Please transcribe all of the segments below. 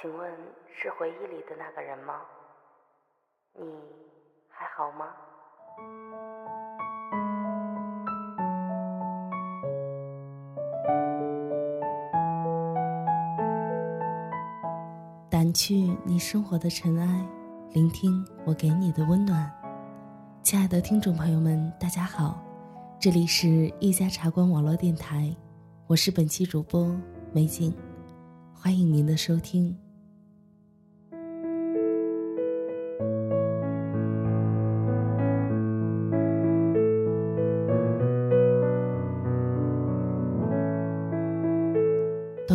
请问是回忆里的那个人吗？你还好吗？掸去你生活的尘埃，聆听我给你的温暖。亲爱的听众朋友们，大家好，这里是一家茶馆网络电台，我是本期主播美景，欢迎您的收听。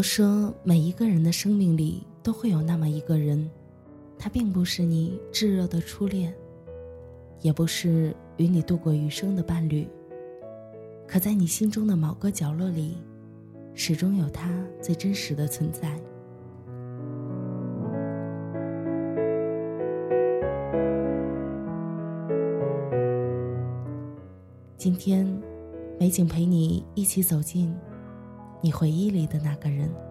都说每一个人的生命里都会有那么一个人，他并不是你炙热的初恋，也不是与你度过余生的伴侣。可在你心中的某个角落里，始终有他最真实的存在。今天，美景陪你一起走进。你回忆里的那个人。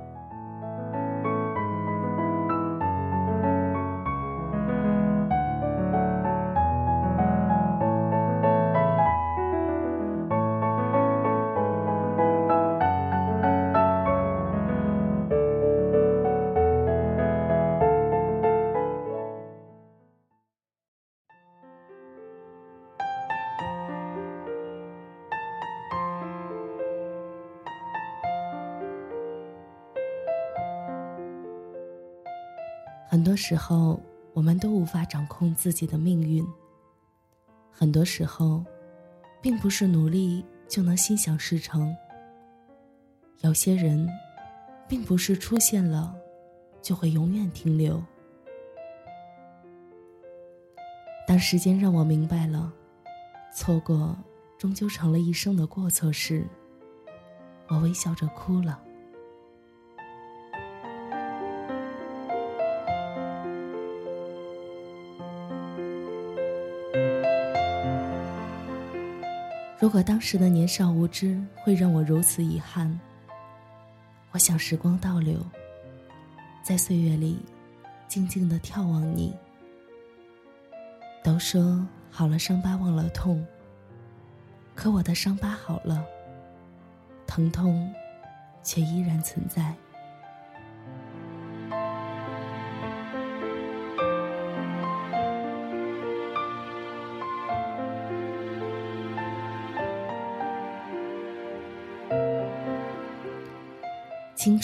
很多时候，我们都无法掌控自己的命运。很多时候，并不是努力就能心想事成。有些人，并不是出现了，就会永远停留。当时间让我明白了，错过终究成了一生的过错时，我微笑着哭了。如果当时的年少无知会让我如此遗憾，我想时光倒流，在岁月里静静的眺望你。都说好了伤疤忘了痛，可我的伤疤好了，疼痛却依然存在。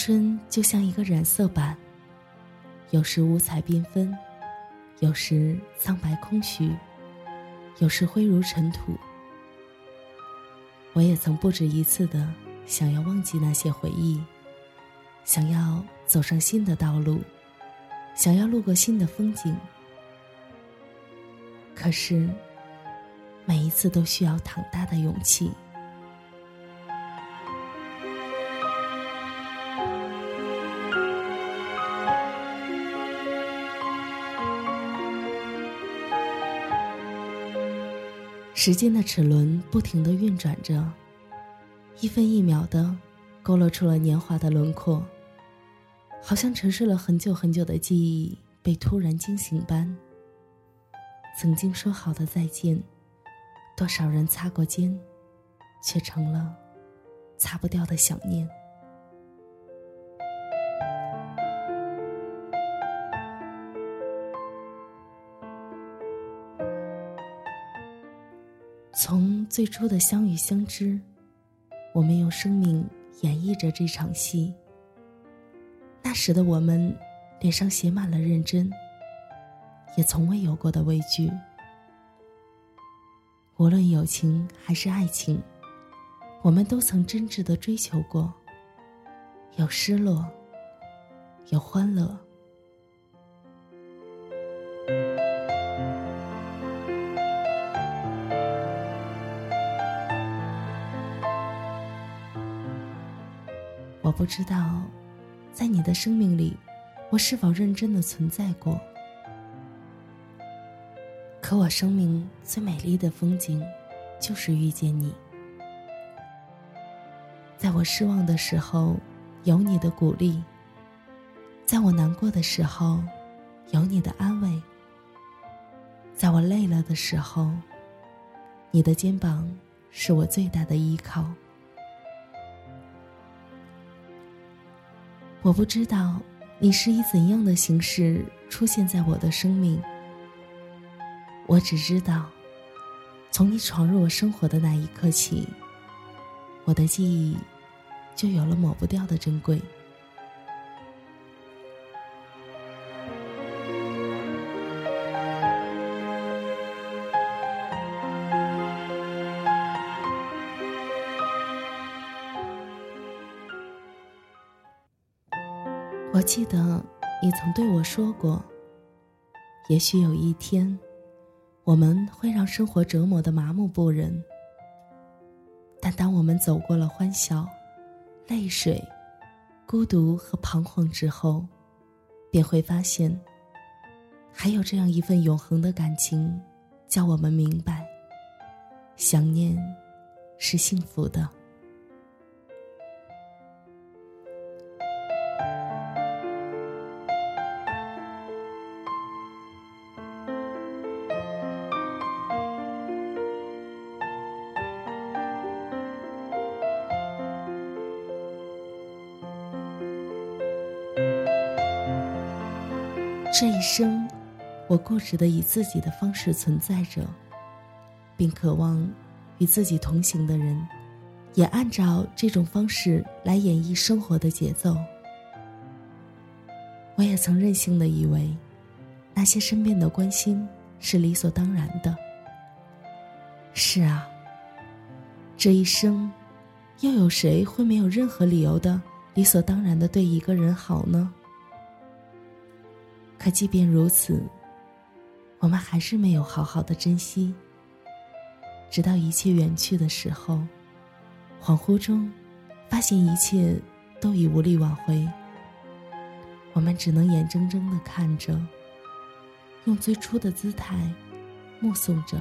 春就像一个染色板，有时五彩缤纷，有时苍白空虚，有时灰如尘土。我也曾不止一次的想要忘记那些回忆，想要走上新的道路，想要路过新的风景。可是，每一次都需要庞大的勇气。时间的齿轮不停的运转着，一分一秒的勾勒出了年华的轮廓，好像沉睡了很久很久的记忆被突然惊醒般。曾经说好的再见，多少人擦过肩，却成了擦不掉的想念。从最初的相遇相知，我们用生命演绎着这场戏。那时的我们，脸上写满了认真，也从未有过的畏惧。无论友情还是爱情，我们都曾真挚的追求过，有失落，有欢乐。我不知道，在你的生命里，我是否认真的存在过。可我生命最美丽的风景，就是遇见你。在我失望的时候，有你的鼓励；在我难过的时候，有你的安慰；在我累了的时候，你的肩膀是我最大的依靠。我不知道你是以怎样的形式出现在我的生命，我只知道，从你闯入我生活的那一刻起，我的记忆就有了抹不掉的珍贵。我记得你曾对我说过：“也许有一天，我们会让生活折磨的麻木不仁。但当我们走过了欢笑、泪水、孤独和彷徨之后，便会发现，还有这样一份永恒的感情，叫我们明白，想念是幸福的。”这一生，我固执的以自己的方式存在着，并渴望与自己同行的人，也按照这种方式来演绎生活的节奏。我也曾任性的以为，那些身边的关心是理所当然的。是啊，这一生，又有谁会没有任何理由的理所当然的对一个人好呢？可即便如此，我们还是没有好好的珍惜。直到一切远去的时候，恍惚中，发现一切都已无力挽回。我们只能眼睁睁的看着，用最初的姿态，目送着。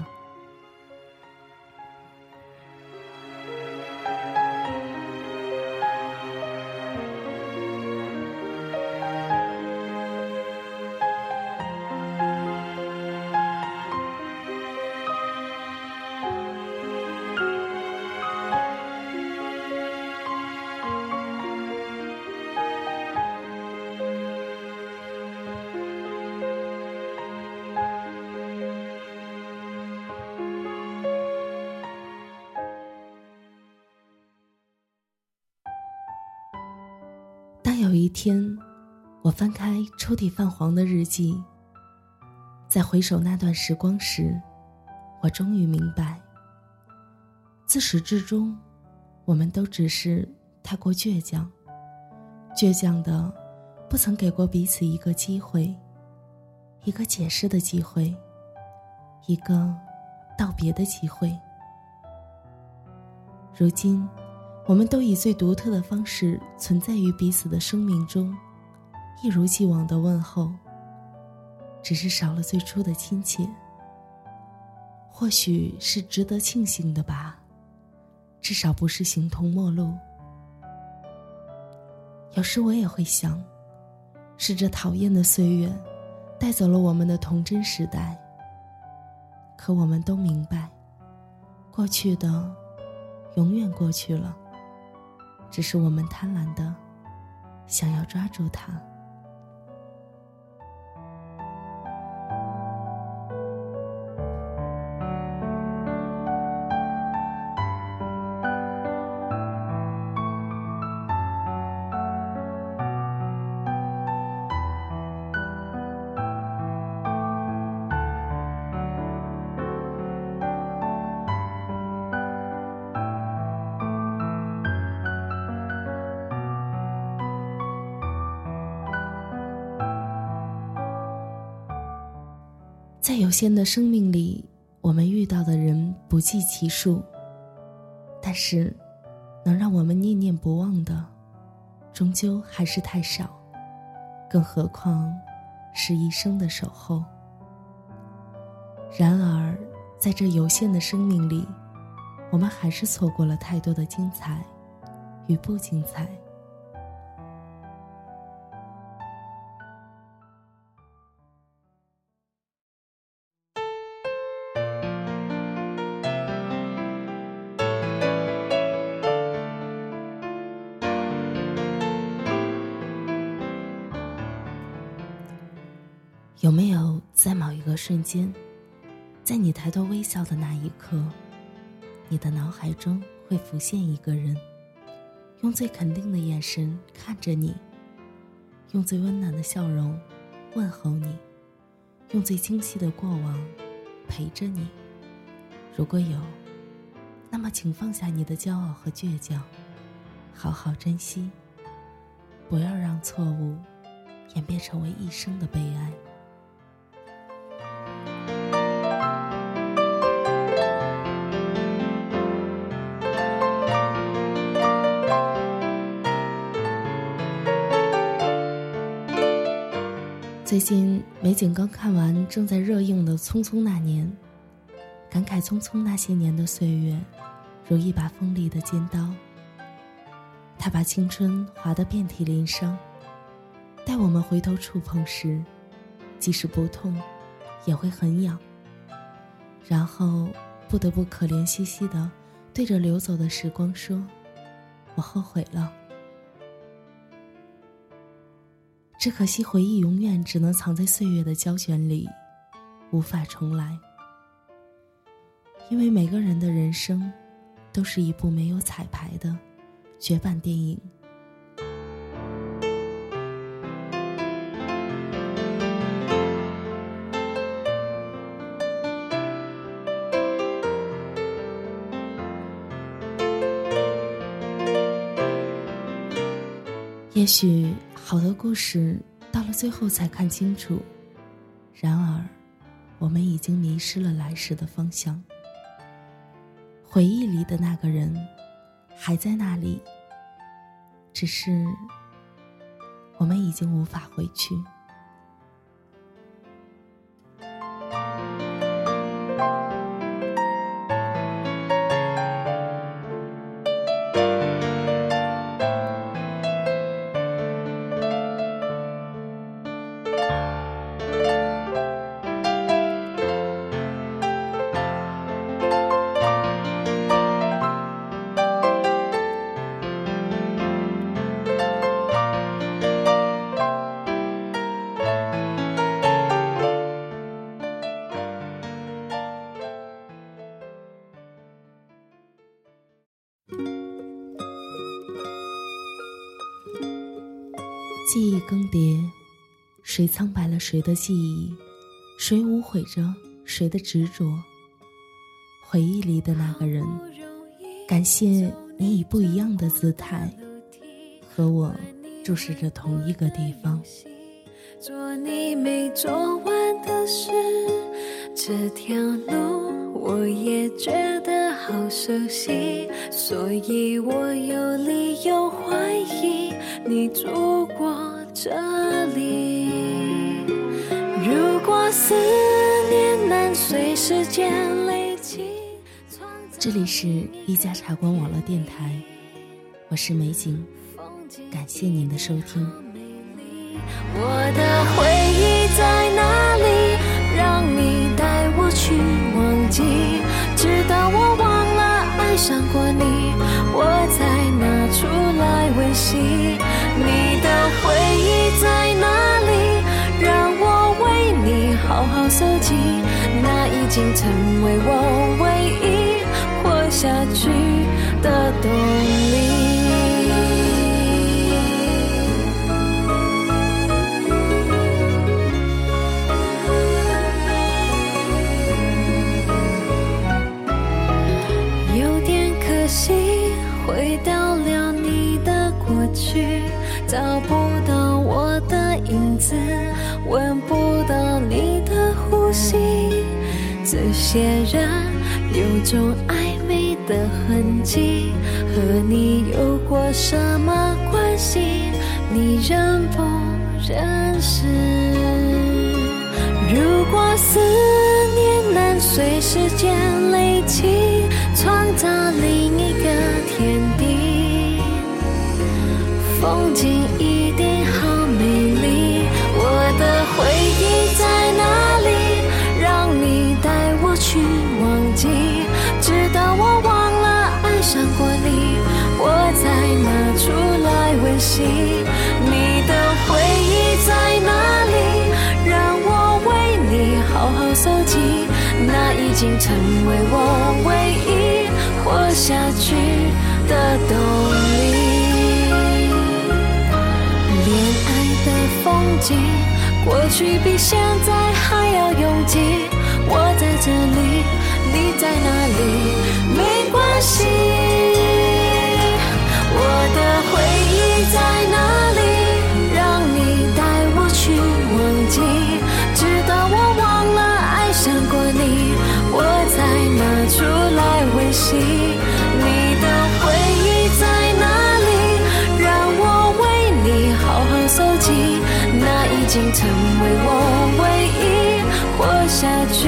有一天，我翻开抽屉泛黄的日记，在回首那段时光时，我终于明白，自始至终，我们都只是太过倔强，倔强的不曾给过彼此一个机会，一个解释的机会，一个道别的机会。如今。我们都以最独特的方式存在于彼此的生命中，一如既往的问候，只是少了最初的亲切。或许是值得庆幸的吧，至少不是形同陌路。有时我也会想，是这讨厌的岁月，带走了我们的童真时代。可我们都明白，过去的，永远过去了。只是我们贪婪的，想要抓住它。在有限的生命里，我们遇到的人不计其数，但是，能让我们念念不忘的，终究还是太少，更何况是一生的守候。然而，在这有限的生命里，我们还是错过了太多的精彩与不精彩。在某一个瞬间，在你抬头微笑的那一刻，你的脑海中会浮现一个人，用最肯定的眼神看着你，用最温暖的笑容问候你，用最清晰的过往陪着你？如果有，那么请放下你的骄傲和倔强，好好珍惜，不要让错误演变成为一生的悲哀。最近美景刚看完正在热映的《匆匆那年》，感慨匆匆那些年的岁月，如一把锋利的尖刀。它把青春划得遍体鳞伤，待我们回头触碰时，即使不痛，也会很痒。然后不得不可怜兮兮的对着流走的时光说：“我后悔了。”只可惜，回忆永远只能藏在岁月的胶卷里，无法重来。因为每个人的人生，都是一部没有彩排的绝版电影。也许好的故事到了最后才看清楚，然而，我们已经迷失了来时的方向。回忆里的那个人，还在那里，只是我们已经无法回去。记忆更迭，谁苍白了谁的记忆？谁无悔着谁的执着？回忆里的那个人，感谢你以不一样的姿态，和我注视着同一个地方。做你没做完的事，这条路我也觉得好熟悉，所以我有理由怀疑你住过这里。如果思念能随时间累积，这里是一家茶馆网络电台，我是美景，感谢您的收听。我的回忆在哪里？让你带我去忘记，直到我忘爱上过你，我才拿出来温习。你的回忆在哪里？让我为你好好搜集，那已经成为我唯一活下去的动力。去找不到我的影子，闻不到你的呼吸，这些人有种暧昧的痕迹，和你有过什么关系？你认不认识？如果思念能随时间累积，创造另一个天地，风景一定好美丽。我的回忆在哪里？让你带我去忘记，直到我忘了爱上过你，我才拿出来温习。你的回忆在哪里？让我为你好好搜集，那已经成为我唯一活下去的动力。风景，过去比现在还要拥挤。我在这里，你在哪里？没关系。我的回忆在经成为我唯一活下去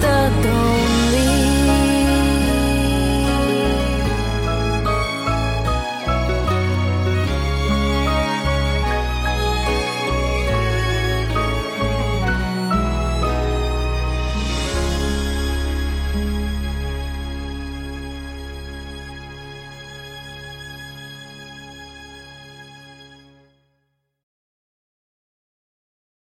的动。